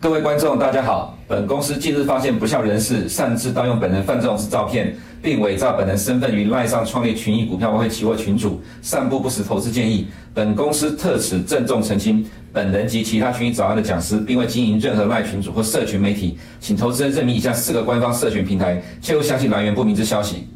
各位观众，大家好。本公司近日发现不孝人士擅自盗用本人范仲式照片，并伪造本人身份于赖上创立群益股票外汇期货群组，散布不实投资建议。本公司特此郑重澄清，本人及其他群益早安的讲师，并未经营任何赖群组或社群媒体，请投资人认明以下四个官方社群平台，切勿相信来源不明之消息。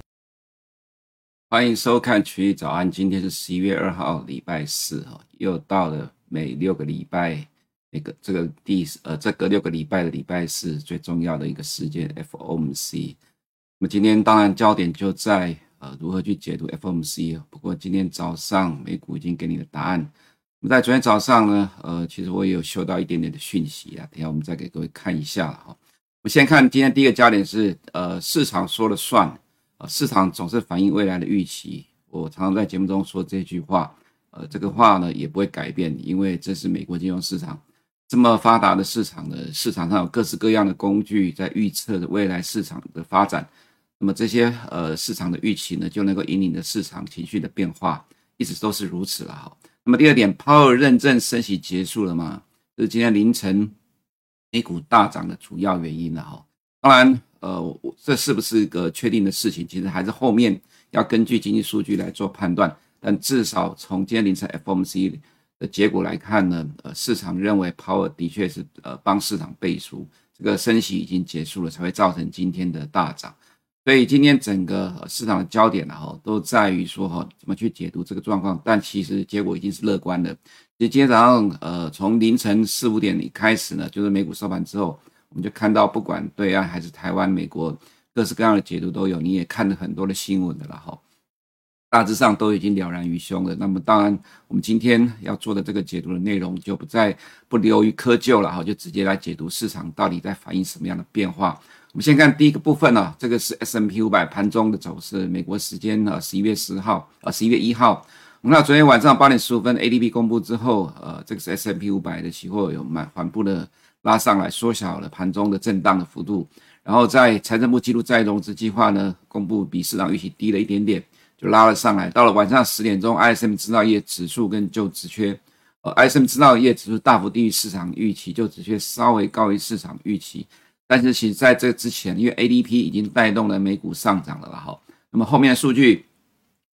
欢迎收看群益早安，今天是十一月二号，礼拜四，又到了每六个礼拜。那个这个第呃，这个六个礼拜的礼拜四最重要的一个时间 FOMC。那么今天当然焦点就在呃如何去解读 FOMC。不过今天早上美股已经给你的答案。那么在昨天早上呢，呃，其实我也有收到一点点的讯息啊。等下我们再给各位看一下哈。我们先看今天第一个焦点是呃市场说了算，呃市场总是反映未来的预期。我常常在节目中说这句话，呃这个话呢也不会改变，因为这是美国金融市场。这么发达的市场呢，市场上有各式各样的工具在预测未来市场的发展。那么这些呃市场的预期呢，就能够引领着市场情绪的变化，一直都是如此了哈。那么第二点，鲍尔认证升息结束了吗？这是今天凌晨 A 股大涨的主要原因了哈。当然，呃，这是不是一个确定的事情？其实还是后面要根据经济数据来做判断。但至少从今天凌晨 FOMC。的结果来看呢，呃，市场认为鲍尔的确是呃帮市场背书，这个升息已经结束了，才会造成今天的大涨。所以今天整个市场的焦点呢，哈，都在于说哈，怎么去解读这个状况。但其实结果已经是乐观的。其实今天早上，呃，从凌晨四五点开始呢，就是美股收盘之后，我们就看到不管对岸还是台湾、美国，各式各样的解读都有。你也看了很多的新闻的了哈。大致上都已经了然于胸了。那么，当然，我们今天要做的这个解读的内容就不再不流于窠臼了哈，就直接来解读市场到底在反映什么样的变化。我们先看第一个部分呢，这个是 S&P 500盘中的走势。美国时间呢十一月十号呃十一月一号，我们看昨天晚上八点十五分 ADP 公布之后，呃，这个是 S&P 500的期货有满缓步的拉上来，缩小了盘中的震荡的幅度。然后在财政部记录再融资计划呢，公布比市场预期低了一点点。就拉了上来，到了晚上十点钟，ISM 制造业指数跟就职缺，呃，ISM 制造业指数大幅低于市场预期，就只缺稍微高于市场预期。但是其实在这之前，因为 ADP 已经带动了美股上涨了了哈，那么后面的数据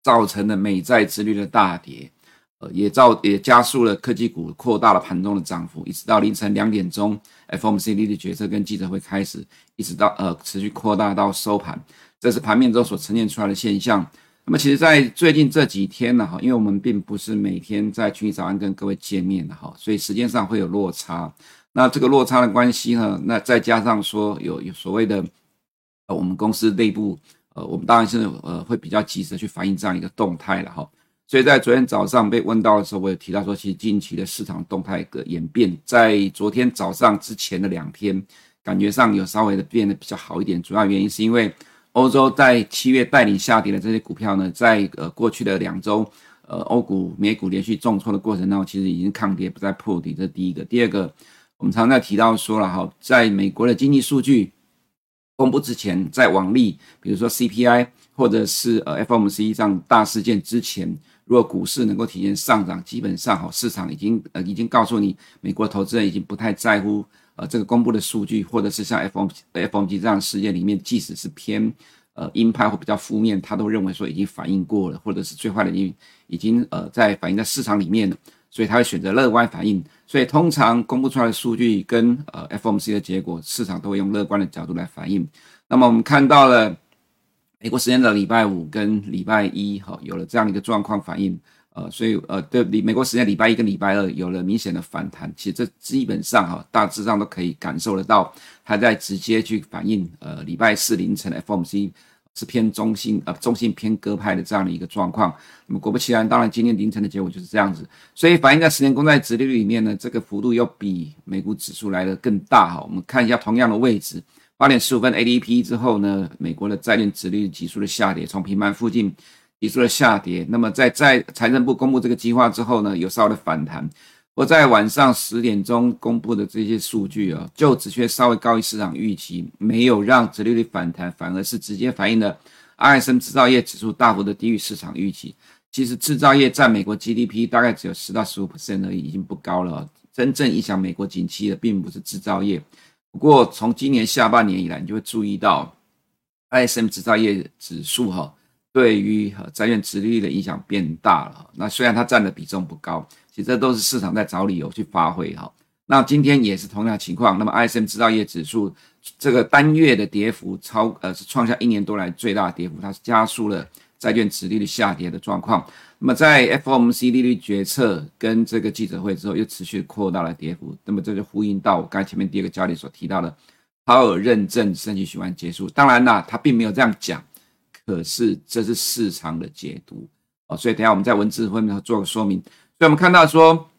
造成了美债殖率的大跌，呃，也造也加速了科技股扩大了盘中的涨幅，一直到凌晨两点钟，FOMC 利率决策跟记者会开始，一直到呃持续扩大到收盘，这是盘面中所呈现出来的现象。那么，其实，在最近这几天呢，哈，因为我们并不是每天在群益早安跟各位见面的哈，所以时间上会有落差。那这个落差的关系呢，那再加上说有有所谓的，呃，我们公司内部，呃，我们当然是呃会比较及时去反映这样一个动态了哈。所以在昨天早上被问到的时候，我有提到说，其实近期的市场动态的演变，在昨天早上之前的两天，感觉上有稍微的变得比较好一点。主要原因是因为。欧洲在七月带领下跌的这些股票呢，在呃过去的两周，呃欧股、美股连续重挫的过程当中，其实已经抗跌，不再破底。这是第一个。第二个，我们常常在提到说了哈，在美国的经济数据公布之前，在往例，比如说 CPI 或者是呃 FOMC 这样大事件之前，如果股市能够体现上涨，基本上哈市场已经呃已经告诉你，美国投资人已经不太在乎。呃，这个公布的数据，或者是像 FOMC FOMC 这样事件里面，即使是偏呃鹰派或比较负面，他都认为说已经反映过了，或者是最坏的已已经呃在反映在市场里面了，所以他会选择乐观反应。所以通常公布出来的数据跟呃 FOMC 的结果，市场都会用乐观的角度来反应。那么我们看到了美国时间的礼拜五跟礼拜一，哈，有了这样的一个状况反应。呃，所以呃，对，美国时间礼拜一跟礼拜二有了明显的反弹，其实这基本上哈，大致上都可以感受得到，它在直接去反映呃礼拜四凌晨的 FOMC 是偏中性呃中性偏鸽派的这样的一个状况。那么果不其然，当然今天凌晨的结果就是这样子，所以反映在十年公债殖利率里面呢，这个幅度又比美股指数来的更大哈。我们看一下同样的位置，八点十五分 ADP 之后呢，美国的债券殖利率急速的下跌，从平盘附近。急速的下跌，那么在在财政部公布这个计划之后呢，有稍微的反弹。我在晚上十点钟公布的这些数据啊，就只却稍微高于市场预期，没有让殖利率反弹，反而是直接反映了 ISM 制造业指数大幅的低于市场预期。其实制造业占美国 GDP 大概只有十到十五 percent 而已，已经不高了。真正影响美国景气的并不是制造业。不过从今年下半年以来，你就会注意到 ISM 制造业指数哈，对于债券殖利率的影响变大了。那虽然它占的比重不高，其实这都是市场在找理由去发挥哈。那今天也是同样情况。那么 ISM 制造业指数这个单月的跌幅超呃是创下一年多来最大跌幅，它是加速了债券殖利率下跌的状况。那么在 FOMC 利率决策跟这个记者会之后，又持续扩大了跌幅。那么这就呼应到我刚才前面第二个焦点所提到的，鲍尔认证升级循环结束。当然啦，他并没有这样讲，可是这是市场的解读哦。所以等下我们在文字后面做个说明。以我们看到说。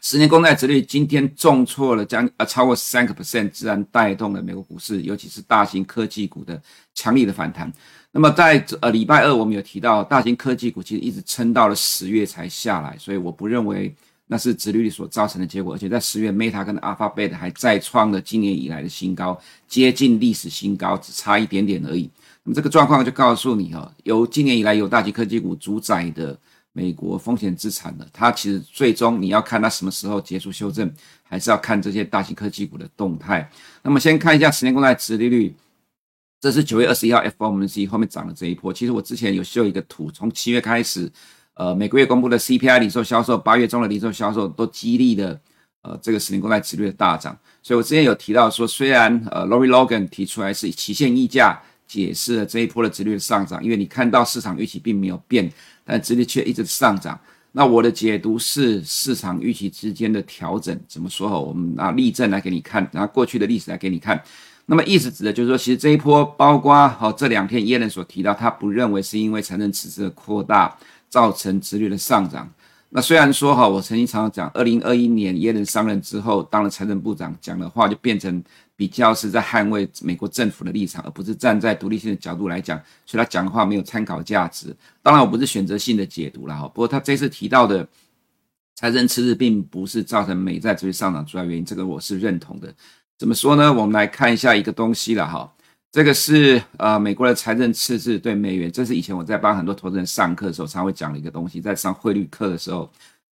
十年公债殖率今天重挫了将呃超过三个 percent，自然带动了美国股市，尤其是大型科技股的强力的反弹。那么在呃礼拜二我们有提到，大型科技股其实一直撑到了十月才下来，所以我不认为那是殖率所造成的结果。而且在十月，Meta 跟 Alphabet 还再创了今年以来的新高，接近历史新高，只差一点点而已。那么这个状况就告诉你哈，由今年以来有大型科技股主宰的。美国风险资产的，它其实最终你要看它什么时候结束修正，还是要看这些大型科技股的动态。那么先看一下十年公债殖利率，这是九月二十一号 FOMC 后面涨的这一波。其实我之前有秀一个图，从七月开始，呃，每个月公布的 CPI 零售销售，八月中的零售销售都激励的，呃，这个十年公债殖率的大涨。所以我之前有提到说，虽然呃，Lori Logan 提出来是期限溢价解释了这一波的殖率的上涨，因为你看到市场预期并没有变。但殖率却一直上涨，那我的解读是市场预期之间的调整。怎么说？我们拿例证来给你看，拿过去的历史来给你看。那么意思指的就是说，其实这一波包括好这两天耶伦所提到，他不认为是因为财政赤字的扩大造成殖率的上涨。那虽然说哈，我曾经常常讲，二零二一年耶伦上任之后当了财政部长，讲的话就变成。比较是在捍卫美国政府的立场，而不是站在独立性的角度来讲，所以他讲的话没有参考价值。当然，我不是选择性的解读了哈。不过他这次提到的财政赤字并不是造成美债持续上涨主要原因，这个我是认同的。怎么说呢？我们来看一下一个东西了哈。这个是呃美国的财政赤字对美元，这是以前我在帮很多投资人上课的时候常会讲的一个东西，在上汇率课的时候。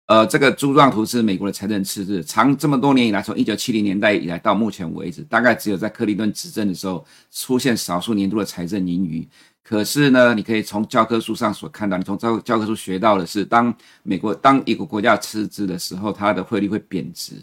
呃，这个柱状图是美国的财政赤字，长这么多年以来，从一九七零年代以来到目前为止，大概只有在克林顿执政的时候出现少数年度的财政盈余。可是呢，你可以从教科书上所看到，你从教教科书学到的是，当美国当一个国家赤字的时候，它的汇率会贬值。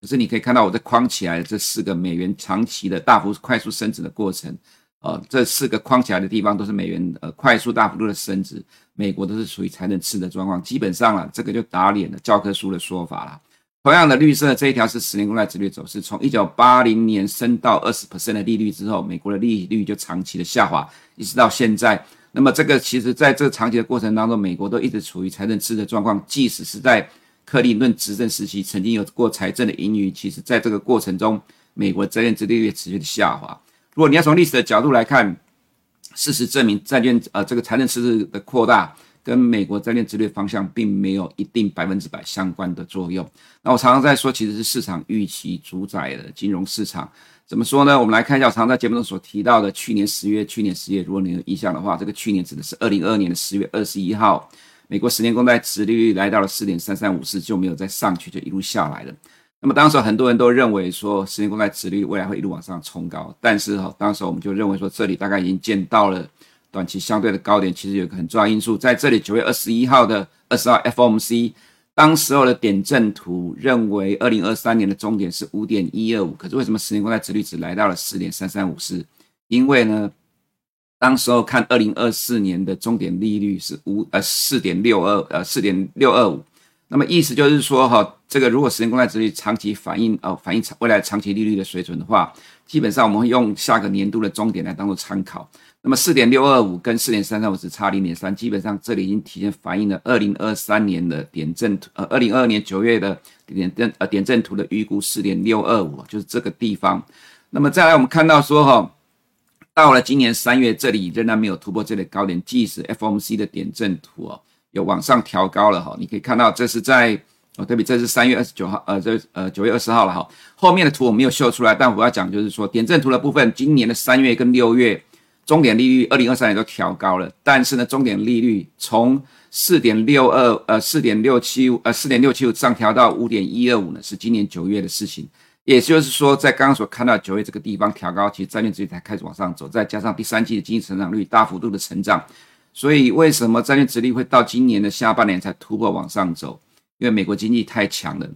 可是你可以看到我这框起来的这四个美元长期的大幅快速升值的过程。呃，这四个框起来的地方都是美元呃快速大幅度的升值，美国都是属于财政赤的状况，基本上了这个就打脸了教科书的说法了。同样的绿色这一条是十年公债殖利率走势，从一九八零年升到二十 percent 的利率之后，美国的利率就长期的下滑，一直到现在。那么这个其实在这个长期的过程当中，美国都一直处于财政赤的状况，即使是在克林顿执政时期曾经有过财政的盈余，其实在这个过程中，美国债券殖利率持续的下滑。如果你要从历史的角度来看，事实证明债券呃这个财政赤字的扩大跟美国债券殖利率方向并没有一定百分之百相关的作用。那我常常在说，其实是市场预期主宰的金融市场。怎么说呢？我们来看一下我常常在节目中所提到的去年十月，去年十月，如果你有印象的话，这个去年指的是二零二二年的十月二十一号，美国十年公债殖利率来到了四点三三五四，就没有再上去，就一路下来了。那么当时很多人都认为说，十年公债殖利率未来会一路往上冲高，但是哈，当时我们就认为说，这里大概已经见到了短期相对的高点。其实有一个很重要因素，在这里九月二十一号的二十号 FOMC，当时候的点阵图认为二零二三年的终点是五点一二五，可是为什么十年公债殖利率只来到了四点三三五四？因为呢，当时候看二零二四年的终点利率是五呃四点六二呃四点六二五。那么意思就是说，哈，这个如果十年公债殖利率长期反映哦，反映长未来长期利率的水准的话，基本上我们会用下个年度的终点来当做参考。那么四点六二五跟四点三三五只差零点三，基本上这里已经提前反映了二零二三年的点阵图，呃，二零二二年九月的点阵呃点阵图的预估四点六二五，就是这个地方。那么再来，我们看到说，哈，到了今年三月，这里仍然没有突破这里高点，即使 FOMC 的点阵图哦。有往上调高了哈，你可以看到这是在哦，对比这是三月二十九号，呃，这呃九月二十号了哈。后面的图我没有秀出来，但我要讲就是说点阵图的部分，今年的三月跟六月终点利率二零二三年都调高了，但是呢，终点利率从四点六二呃四点六七呃四点六七五上调到五点一二五呢，是今年九月的事情。也就是说，在刚刚所看到九月这个地方调高，其实债券殖利率才开始往上走，再加上第三季的经济成长率大幅度的成长，所以为什么债券殖利率会到今年的下半年才突破往上走？因为美国经济太强了。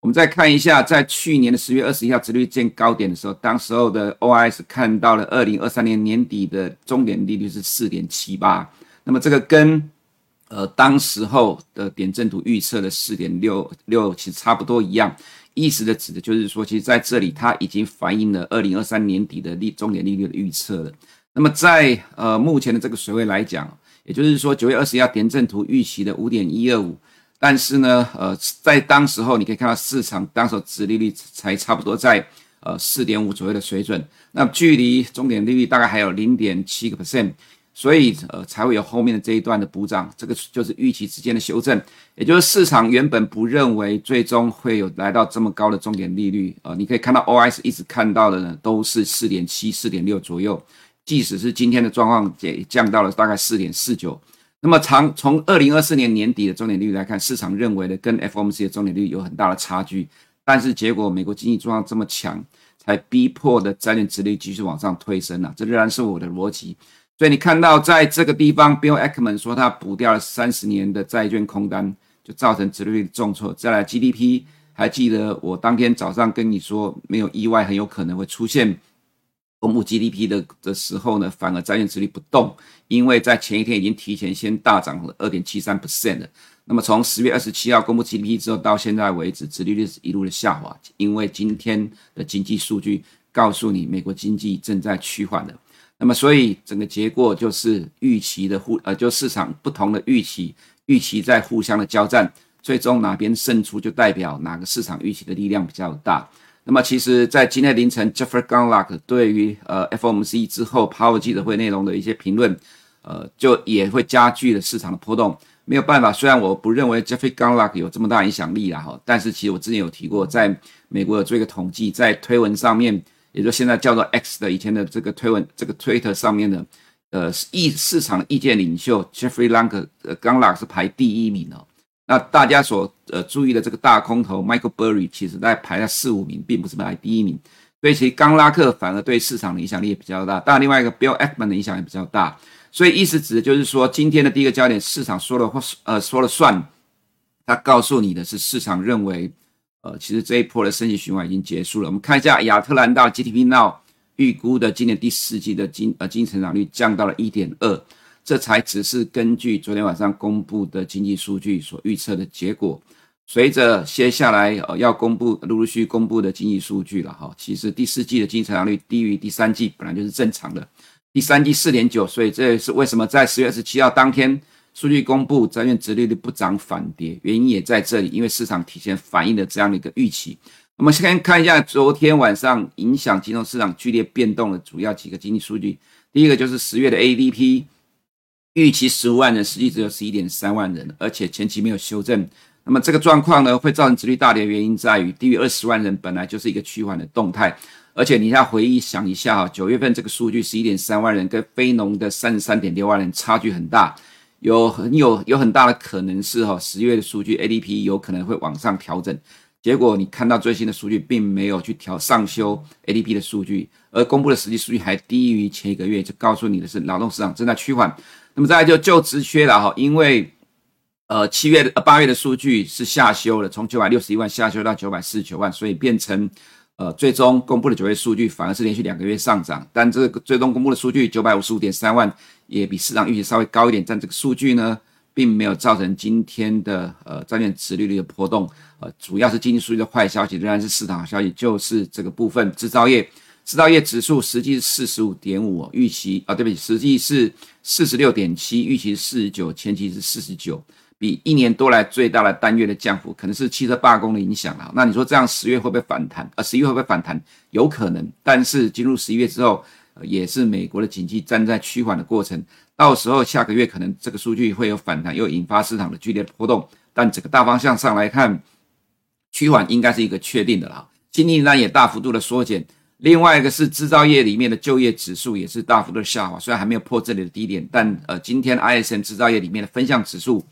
我们再看一下，在去年的十月二十一号殖率见高点的时候，当时候的 OIS 看到了二零二三年年底的终点利率是四点七八，那么这个跟呃当时候的点阵图预测的四点六六其实差不多一样。意思的指的就是说，其实在这里它已经反映了二零二三年底的利终点利率的预测了。那么在呃目前的这个水位来讲，也就是说九月二十一号点阵图预期的五点一二五，但是呢，呃，在当时候你可以看到市场当时殖利率才差不多在呃四点五左右的水准，那距离终点利率大概还有零点七个 percent。所以，呃，才会有后面的这一段的补涨，这个就是预期之间的修正，也就是市场原本不认为最终会有来到这么高的终点利率，呃，你可以看到 OIS 一直看到的呢都是四点七、四点六左右，即使是今天的状况也降到了大概四点四九。那么长从二零二四年年底的终点利率来看，市场认为的跟 FOMC 的终点利率有很大的差距，但是结果美国经济状况这么强，才逼迫的债券殖利率继续往上推升了，这仍然是我的逻辑。所以你看到在这个地方，Bill Ackman 说他补掉了三十年的债券空单，就造成殖利率重挫。再来 GDP，还记得我当天早上跟你说，没有意外，很有可能会出现公布 GDP 的的时候呢，反而债券殖利率不动，因为在前一天已经提前先大涨了二点七三 percent 了。那么从十月二十七号公布 GDP 之后到现在为止，殖利率是一路的下滑，因为今天的经济数据告诉你，美国经济正在趋缓了。那么，所以整个结果就是预期的互呃，就市场不同的预期，预期在互相的交战，最终哪边胜出，就代表哪个市场预期的力量比较大。那么，其实，在今天凌晨，Jeffrey Gundlach 对于呃 FOMC 之后 Power 记者会内容的一些评论，呃，就也会加剧了市场的波动。没有办法，虽然我不认为 Jeffrey Gundlach 有这么大影响力啦哈，但是其实我之前有提过，在美国有做一个统计，在推文上面。也就现在叫做 X 的以前的这个推文，这个 Twitter 上面的，呃，意市场意见领袖 Jeffrey Lang 呃 Gundlach 是排第一名哦。那大家所呃注意的这个大空头 Michael Burry 其实在排在四五名，并不是排第一名。所以其实刚拉克反而对市场的影响力也比较大。当然，另外一个 Bill Ackman 的影响也比较大。所以意思指的就是说，今天的第一个焦点，市场说了或呃说了算，他告诉你的是市场认为。呃，其实这一波的升息循环已经结束了。我们看一下亚特兰大 GDP Now 预估的今年第四季的经呃经济成长率降到了一点二，这才只是根据昨天晚上公布的经济数据所预测的结果。随着接下来呃要公布陆陆续续公布的经济数据了哈，其实第四季的经济成长率低于第三季本来就是正常的，第三季四点九，所以这也是为什么在十月二十七号当天。数据公布，债券殖利率不涨反跌，原因也在这里，因为市场提前反映了这样的一个预期。我们先看一下昨天晚上影响金融市场剧烈变动的主要几个经济数据。第一个就是十月的 ADP，预期十五万人，实际只有十一点三万人，而且前期没有修正。那么这个状况呢，会造成殖率大跌的原因在于低于二十万人本来就是一个趋缓的动态，而且你要回忆想一下哈，九月份这个数据十一点三万人跟非农的三十三点六万人差距很大。有很有有很大的可能是哈，十月的数据 ADP 有可能会往上调整，结果你看到最新的数据并没有去调上修 ADP 的数据，而公布的实际数据还低于前一个月，就告诉你的是劳动市场正在趋缓。那么再就就职缺了哈，因为呃七月呃八月的数据是下修了，从九百六十一万下修到九百四十九万，所以变成。呃，最终公布的九月数据反而是连续两个月上涨，但这个最终公布的数据九百五十五点三万也比市场预期稍微高一点，但这个数据呢，并没有造成今天的呃债券殖利率的波动，呃，主要是经济数据的坏消息仍然是市场好消息，就是这个部分制造业制造业指数实际是四十五点五，预期啊，对不起，实际是四十六点七，预期是四十九，前期是四十九。比一年多来最大的单月的降幅，可能是汽车罢工的影响了。那你说这样十月会不会反弹？呃，十一月会不会反弹？有可能。但是进入十一月之后，也是美国的经济正在趋缓的过程。到时候下个月可能这个数据会有反弹，又引发市场的剧烈波动。但整个大方向上来看，趋缓应该是一个确定的了。经济呢也大幅度的缩减。另外一个是制造业里面的就业指数也是大幅度下滑，虽然还没有破这里的低点，但呃，今天 ISM 制造业里面的分项指数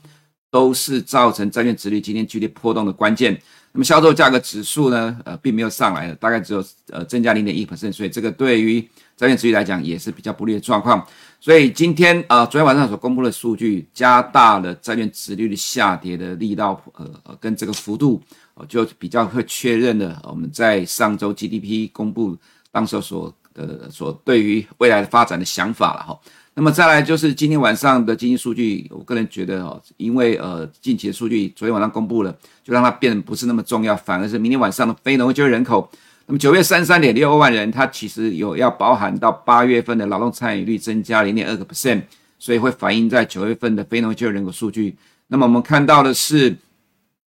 都是造成债券殖利率今天剧烈波动的关键。那么销售价格指数呢，呃，并没有上来的，大概只有呃增加零点一百分所以这个对于债券殖利率来讲也是比较不利的状况。所以今天呃，昨天晚上所公布的数据加大了债券殖率的下跌的力道，呃，跟这个幅度，呃，就比较会确认了我们在上周 GDP 公布当时所呃所对于未来的发展的想法了哈。那么再来就是今天晚上的经济数据，我个人觉得哦，因为呃近期的数据昨天晚上公布了，就让它变得不是那么重要，反而是明天晚上的非农就业人口。那么九月三十三点六二万人，它其实有要包含到八月份的劳动参与率增加零点二个 percent，所以会反映在九月份的非农就业人口数据。那么我们看到的是，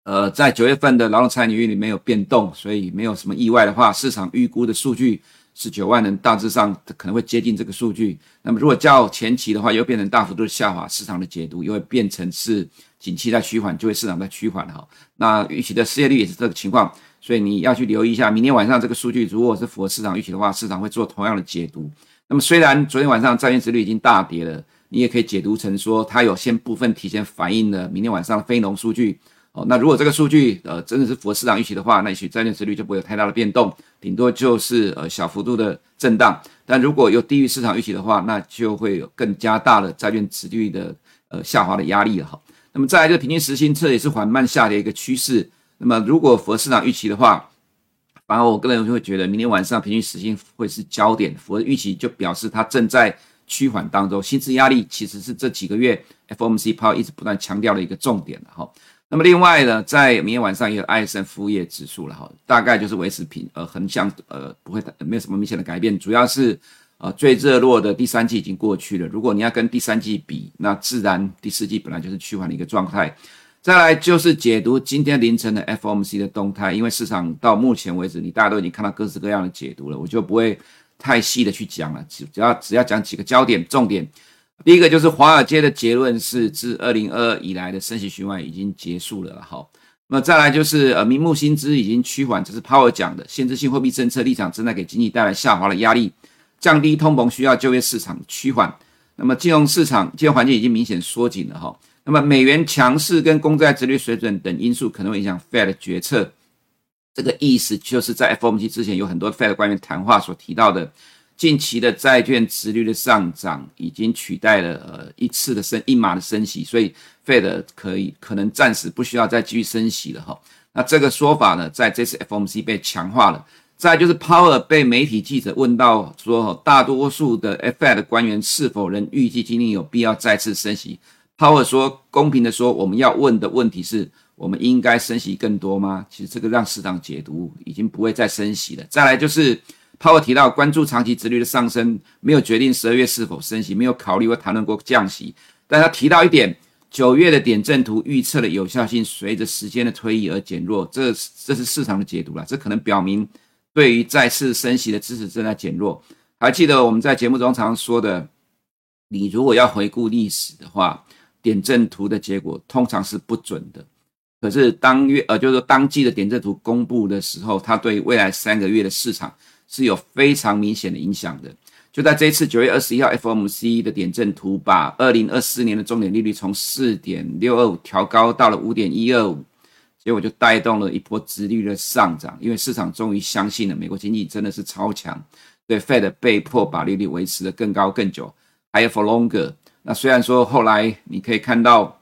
呃，在九月份的劳动参与率里面有变动，所以没有什么意外的话，市场预估的数据。十九万人，大致上可能会接近这个数据。那么，如果较前期的话，又变成大幅度的下滑，市场的解读又会变成是景气在趋缓，就会市场在趋缓哈。那预期的失业率也是这个情况，所以你要去留意一下，明天晚上这个数据如果是符合市场预期的话，市场会做同样的解读。那么，虽然昨天晚上债券值率已经大跌了，你也可以解读成说它有先部分提前反映了明天晚上的非农数据。那如果这个数据呃真的是符合市场预期的话，那也许债券殖率就不会有太大的变动，顶多就是呃小幅度的震荡。但如果有低于市场预期的话，那就会有更加大的债券殖率的呃下滑的压力了哈。那么再来就是平均时薪，这也是缓慢下跌一个趋势。那么如果符合市场预期的话，反而我个人就会觉得明天晚上平均时薪会是焦点，符合预期就表示它正在趋缓当中。薪资压力其实是这几个月 FOMC 抛一直不断强调的一个重点了哈。那么另外呢，在明天晚上也有艾森服务业指数了哈，大概就是维持平呃横向呃不会没有什么明显的改变，主要是呃最热络的第三季已经过去了，如果你要跟第三季比，那自然第四季本来就是趋缓的一个状态。再来就是解读今天凌晨的 FOMC 的动态，因为市场到目前为止你大家都已经看到各式各样的解读了，我就不会太细的去讲了，只只要只要讲几个焦点重点。第一个就是华尔街的结论是，自二零二二以来的升息循环已经结束了。好，那么再来就是呃，明目新资已经趋缓，这是 Powell 讲的，限制性货币政策立场正在给经济带来下滑的压力，降低通膨需要就业市场趋缓。那么金融市场金融环境已经明显缩紧了哈。那么美元强势跟公债殖率水准等因素可能会影响 Fed 的决策。这个意思就是在 FOMC 之前有很多 Fed 官员谈话所提到的。近期的债券殖率的上涨已经取代了呃一次的升一码的升息，所以 Fed 可以可能暂时不需要再继续升息了哈。那这个说法呢，在这次 FOMC 被强化了。再就是 Powell 被媒体记者问到说，大多数的 Fed 官员是否仍预计今年有必要再次升息？Powell 说，公平的说，我们要问的问题是我们应该升息更多吗？其实这个让市场解读已经不会再升息了。再来就是。Powell 提到，关注长期殖率的上升，没有决定十二月是否升息，没有考虑或谈论过降息。但他提到一点，九月的点阵图预测的有效性随着时间的推移而减弱，这这是市场的解读了。这可能表明对于再次升息的支持正在减弱。还记得我们在节目中常常说的，你如果要回顾历史的话，点阵图的结果通常是不准的。可是当月呃，就是说当季的点阵图公布的时候，它对未来三个月的市场。是有非常明显的影响的。就在这一次九月二十一号 FOMC 的点阵图，把二零二四年的重点利率从四点六二五调高到了五点一二五，结果就带动了一波殖利率的上涨。因为市场终于相信了美国经济真的是超强，对 Fed 被迫把利率维持得更高更久，higher for longer。那虽然说后来你可以看到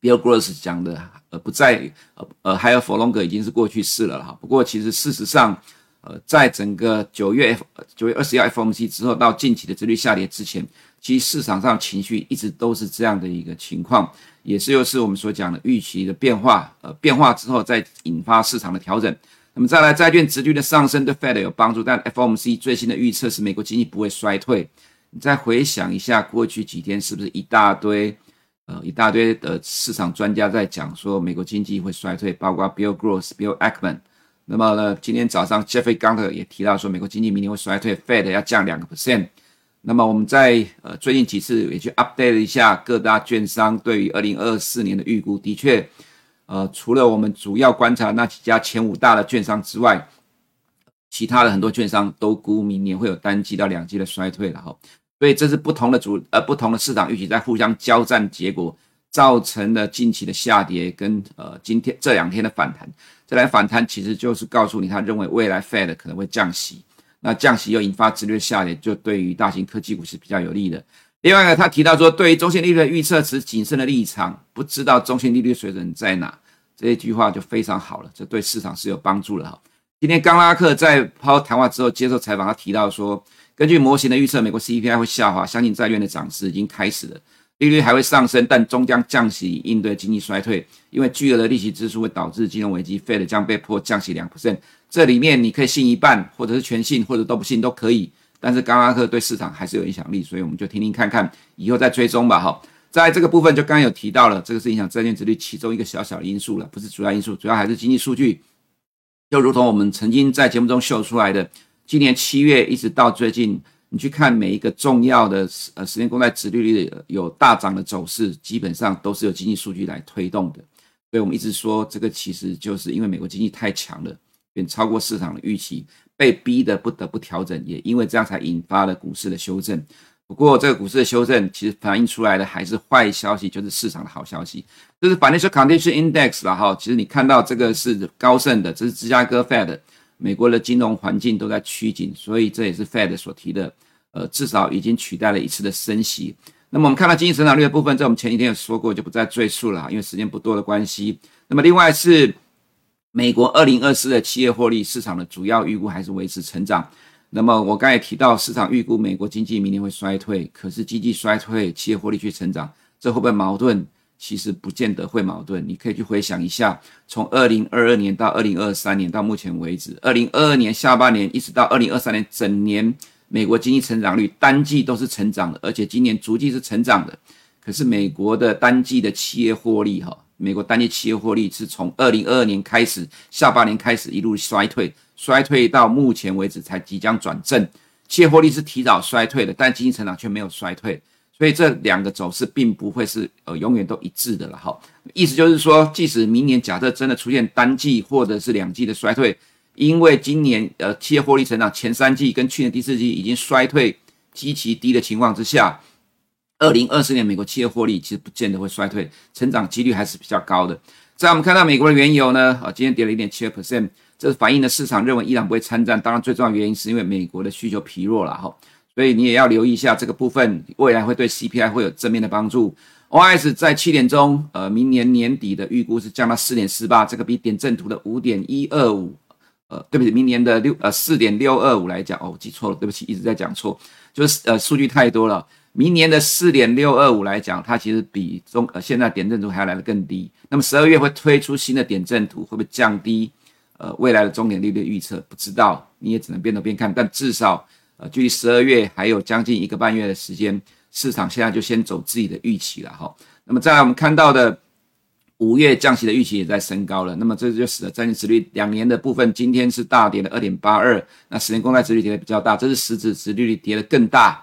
Bill Gross 讲的，呃，不再呃呃 higher for longer 已经是过去式了哈。不过其实事实上。呃，在整个九月 F 九月二十一号 FOMC 之后到近期的直率下跌之前，其实市场上情绪一直都是这样的一个情况，也是又是我们所讲的预期的变化，呃，变化之后再引发市场的调整。那么再来，债券直率的上升对 Fed 有帮助，但 FOMC 最新的预测是美国经济不会衰退。你再回想一下过去几天，是不是一大堆呃一大堆的市场专家在讲说美国经济会衰退，包括 Bill Gross、Bill Ackman。那么呢，今天早上 Jeffrey Gunter 也提到说，美国经济明年会衰退，Fed 要降两个 percent。那么我们在呃最近几次也去 update 了一下各大券商对于二零二四年的预估，的确，呃，除了我们主要观察那几家前五大的券商之外，其他的很多券商都估明年会有单季到两季的衰退了哈。所以这是不同的主呃不同的市场预期在互相交战，结果造成了近期的下跌跟呃今天这两天的反弹。这来反弹其实就是告诉你，他认为未来 Fed 可能会降息，那降息又引发直率下跌，就对于大型科技股是比较有利的。另外呢，他提到说，对于中性利率的预测持谨慎的立场，不知道中性利率水准在哪，这一句话就非常好了，这对市场是有帮助的哈。今天冈拉克在抛谈话之后接受采访，他提到说，根据模型的预测，美国 CPI 会下滑，相信债券的涨势已经开始了，利率还会上升，但终将降息应对经济衰退，因为巨额的利息支出会导致金融危机，Fed 将被迫降息两 percent，这里面你可以信一半，或者是全信，或者都不信都可以。但是冈拉克对市场还是有影响力，所以我们就听听看看，以后再追踪吧。哈，在这个部分就刚刚有提到了，这个是影响债券殖利率其中一个小小的因素了，不是主要因素，主要还是经济数据。就如同我们曾经在节目中秀出来的，今年七月一直到最近，你去看每一个重要的呃十年公债殖利率有大涨的走势，基本上都是由经济数据来推动的。所以我们一直说，这个其实就是因为美国经济太强了，远超过市场的预期。被逼得不得不调整，也因为这样才引发了股市的修正。不过，这个股市的修正其实反映出来的还是坏消息，就是市场的好消息，就是 Financial Condition Index 了哈。其实你看到这个是高盛的，这是芝加哥 Fed，美国的金融环境都在趋紧，所以这也是 Fed 所提的，呃，至少已经取代了一次的升息。那么我们看到经济成长率的部分，在我们前几天有说过，就不再赘述了，因为时间不多的关系。那么另外是。美国二零二四的企业获利市场的主要预估还是维持成长。那么我刚才提到，市场预估美国经济明年会衰退，可是经济衰退，企业获利去成长，这会不会矛盾？其实不见得会矛盾。你可以去回想一下，从二零二二年到二零二三年到目前为止，二零二二年下半年一直到二零二三年整年，美国经济成长率单季都是成长的，而且今年逐季是成长的。可是美国的单季的企业获利，哈。美国单季企业获利是从二零二二年开始，下半年开始一路衰退，衰退到目前为止才即将转正。企业获利是提早衰退的，但经济成长却没有衰退，所以这两个走势并不会是呃永远都一致的了哈。意思就是说，即使明年假设真的出现单季或者是两季的衰退，因为今年呃企业获利成长前三季跟去年第四季已经衰退极其低的情况之下。二零二四年美国企业获利其实不见得会衰退，成长几率还是比较高的。在我们看到美国的原油呢，啊，今天跌了一点七二 percent，这是反映了市场认为伊朗不会参战。当然，最重要原因是因为美国的需求疲弱了哈，所以你也要留意一下这个部分，未来会对 CPI 会有正面的帮助。OS 在七点钟，呃，明年年底的预估是降到四点四八，这个比点阵图的五点一二五，呃，对不起，明年的六呃四点六二五来讲，哦，我记错了，对不起，一直在讲错，就是呃数据太多了。明年的四点六二五来讲，它其实比中呃现在点阵图还要来得更低。那么十二月会推出新的点阵图，会不会降低呃未来的终点利率预测？不知道，你也只能边走边看。但至少呃距离十二月还有将近一个半月的时间，市场现在就先走自己的预期了哈。那么再来我们看到的五月降息的预期也在升高了。那么这就使得债券殖率两年的部分今天是大跌了二点八二，那十年公债殖率跌的比较大，这是实质殖利率跌的更大。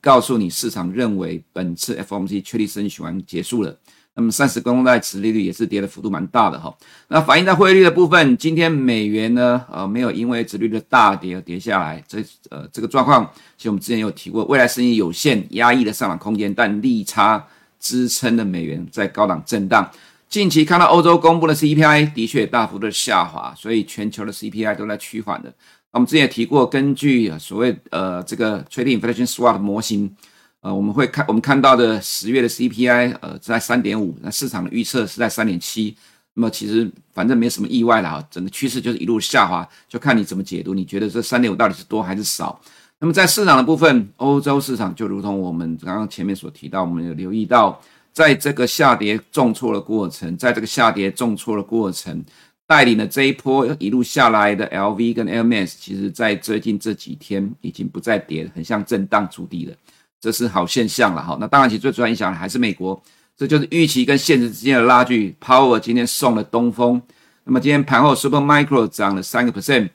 告诉你，市场认为本次 FOMC 确立升息完结束了。那么三十公债殖利率也是跌的幅度蛮大的哈。那反映在汇率的部分，今天美元呢，呃，没有因为殖利率的大跌而跌下来。这呃这个状况，其实我们之前有提过，未来生意有限，压抑的上涨空间，但利差支撑的美元在高档震荡。近期看到欧洲公布的 CPI 的确大幅的下滑，所以全球的 CPI 都在趋缓的。我们之前也提过，根据所谓呃这个 Trading Inflation Swap 模型，呃我们会看我们看到的十月的 CPI 呃在三点五，那市场的预测是在三点七，那么其实反正没什么意外了啊，整个趋势就是一路下滑，就看你怎么解读，你觉得这三点五到底是多还是少？那么在市场的部分，欧洲市场就如同我们刚刚前面所提到，我们有留意到，在这个下跌重挫的过程，在这个下跌重挫的过程。带领了这一波一路下来的 LV 跟 Hermes，其实在最近这几天已经不再跌，很像震荡筑底了，这是好现象了哈。那当然，其实最主要影响还是美国，这就是预期跟现实之间的拉锯。Power 今天送了东风，那么今天盘后 Supermicro 涨了三个 percent。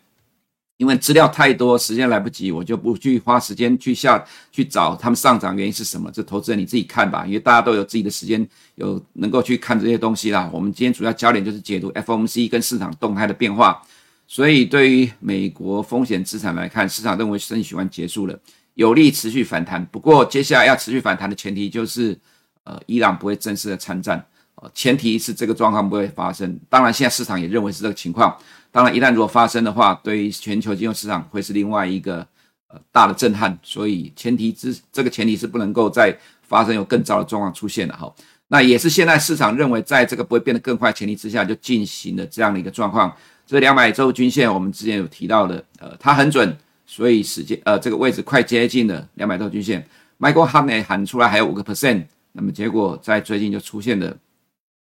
因为资料太多，时间来不及，我就不去花时间去下去找他们上涨原因是什么。这投资人你自己看吧，因为大家都有自己的时间，有能够去看这些东西啦。我们今天主要焦点就是解读 FOMC 跟市场动态的变化。所以对于美国风险资产来看，市场认为升息循环结束了，有利持续反弹。不过接下来要持续反弹的前提就是，呃，伊朗不会正式的参战，呃，前提是这个状况不会发生。当然，现在市场也认为是这个情况。当然，一旦如果发生的话，对于全球金融市场会是另外一个呃大的震撼。所以前提之这个前提是不能够再发生有更糟的状况出现了哈。那也是现在市场认为，在这个不会变得更快前提之下，就进行了这样的一个状况。这两百周均线，我们之前有提到的，呃，它很准，所以时间，呃，这个位置快接近了两百多均线。Michael Hartnett 喊出来还有五个 percent，那么结果在最近就出现了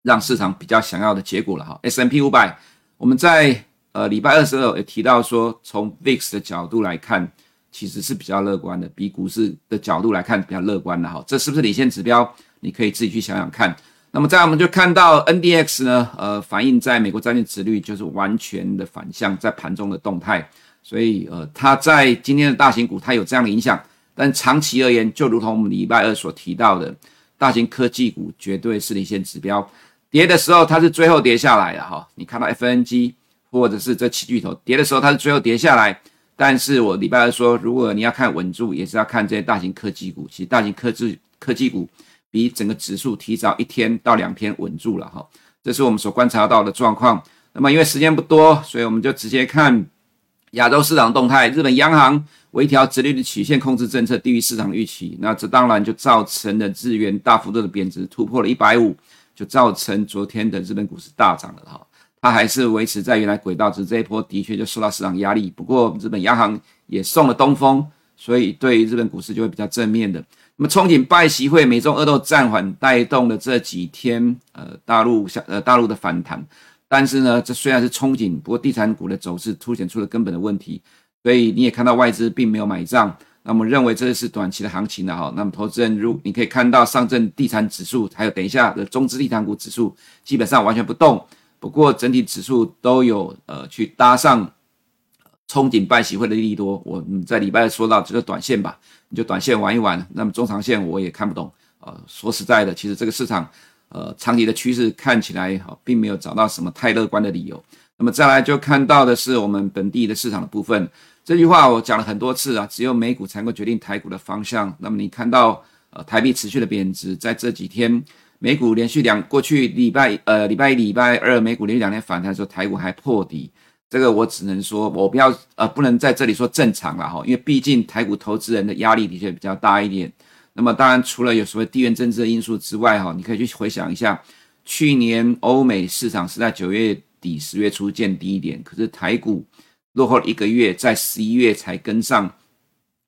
让市场比较想要的结果了哈。S&P 五百我们在呃礼拜二十二也提到说，从 VIX 的角度来看，其实是比较乐观的，比股市的角度来看比较乐观的哈。这是不是领先指标？你可以自己去想想看。那么，再我们就看到 NDX 呢，呃，反映在美国债券殖率就是完全的反向，在盘中的动态，所以呃，它在今天的大型股它有这样的影响，但长期而言，就如同我们礼拜二所提到的，大型科技股绝对是领先指标，跌的时候它是最后跌下来的哈，你看到 FNG 或者是这七巨头跌的时候它是最后跌下来，但是我礼拜二说，如果你要看稳住，也是要看这些大型科技股，其实大型科技科技股。比整个指数提早一天到两天稳住了哈，这是我们所观察到的状况。那么因为时间不多，所以我们就直接看亚洲市场动态。日本央行微调殖利率曲线控制政策低于市场预期，那这当然就造成了日元大幅度的贬值，突破了一百五，就造成昨天的日本股市大涨了哈。它还是维持在原来轨道，只是这一波的确就受到市场压力。不过日本央行也送了东风，所以对日本股市就会比较正面的。那么，憧憬拜习会、美中恶斗暂缓，带动了这几天呃大陆下呃大陆的反弹。但是呢，这虽然是憧憬，不过地产股的走势凸显出了根本的问题。所以你也看到外资并没有买账。那么认为这是短期的行情的哈。那么投资人如你可以看到上证地产指数，还有等一下的中资地产股指数，基本上完全不动。不过整体指数都有呃去搭上。憧憬拜习会的利多，我在礼拜说到这个短线吧，你就短线玩一玩。那么中长线我也看不懂。呃，说实在的，其实这个市场，呃，长期的趋势看起来哈，并没有找到什么太乐观的理由。那么再来就看到的是我们本地的市场的部分。这句话我讲了很多次啊，只有美股才能够决定台股的方向。那么你看到呃台币持续的贬值，在这几天美股连续两过去礼拜呃礼拜一礼拜二美股连续两天反弹的时候，台股还破底。这个我只能说，我不要呃，不能在这里说正常了哈，因为毕竟台股投资人的压力的确比较大一点。那么当然，除了有所谓地缘政治的因素之外哈，你可以去回想一下，去年欧美市场是在九月底十月初见低点，可是台股落后了一个月，在十一月才跟上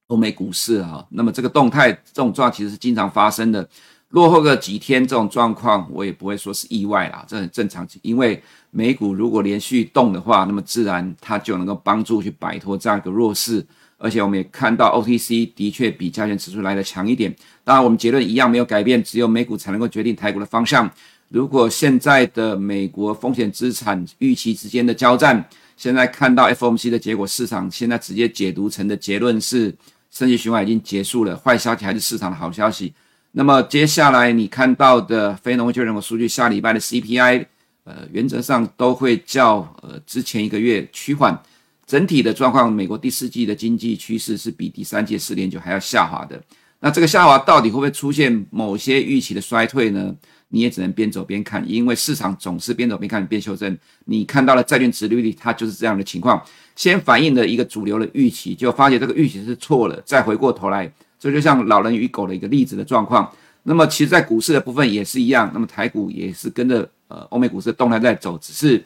欧美股市哈。那么这个动态这种状况其实是经常发生的。落后个几天，这种状况我也不会说是意外啦，这很正常。因为美股如果连续动的话，那么自然它就能够帮助去摆脱这样一个弱势。而且我们也看到 OTC 的确比加权指数来的强一点。当然，我们结论一样没有改变，只有美股才能够决定台股的方向。如果现在的美国风险资产预期之间的交战，现在看到 FOMC 的结果，市场现在直接解读成的结论是升级循环已经结束了，坏消息还是市场的好消息。那么接下来你看到的非农就业人口数据，下礼拜的 CPI，呃，原则上都会较呃之前一个月趋缓。整体的状况，美国第四季的经济趋势是比第三季四点九还要下滑的。那这个下滑到底会不会出现某些预期的衰退呢？你也只能边走边看，因为市场总是边走边看边修正。你看到了债券殖利率，它就是这样的情况，先反映了一个主流的预期，就发觉这个预期是错了，再回过头来。这就像老人与狗的一个例子的状况。那么，其实，在股市的部分也是一样。那么，台股也是跟着呃欧美股市的动态在走，只是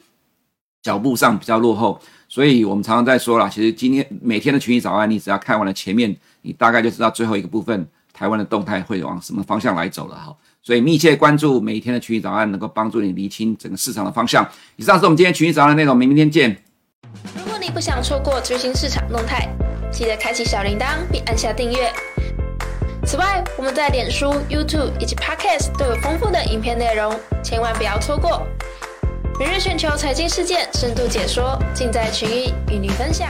脚步上比较落后。所以我们常常在说啦，其实今天每天的群益早安，你只要看完了前面，你大概就知道最后一个部分台湾的动态会往什么方向来走了哈。所以，密切关注每一天的群益早安，能够帮助你厘清整个市场的方向。以上是我们今天群益早安的内容，明明天见。如果你不想错过最新市场动态，记得开启小铃铛并按下订阅。此外，我们在脸书、YouTube 以及 Podcast 都有丰富的影片内容，千万不要错过。每日全球财经事件深度解说，尽在群益与您分享。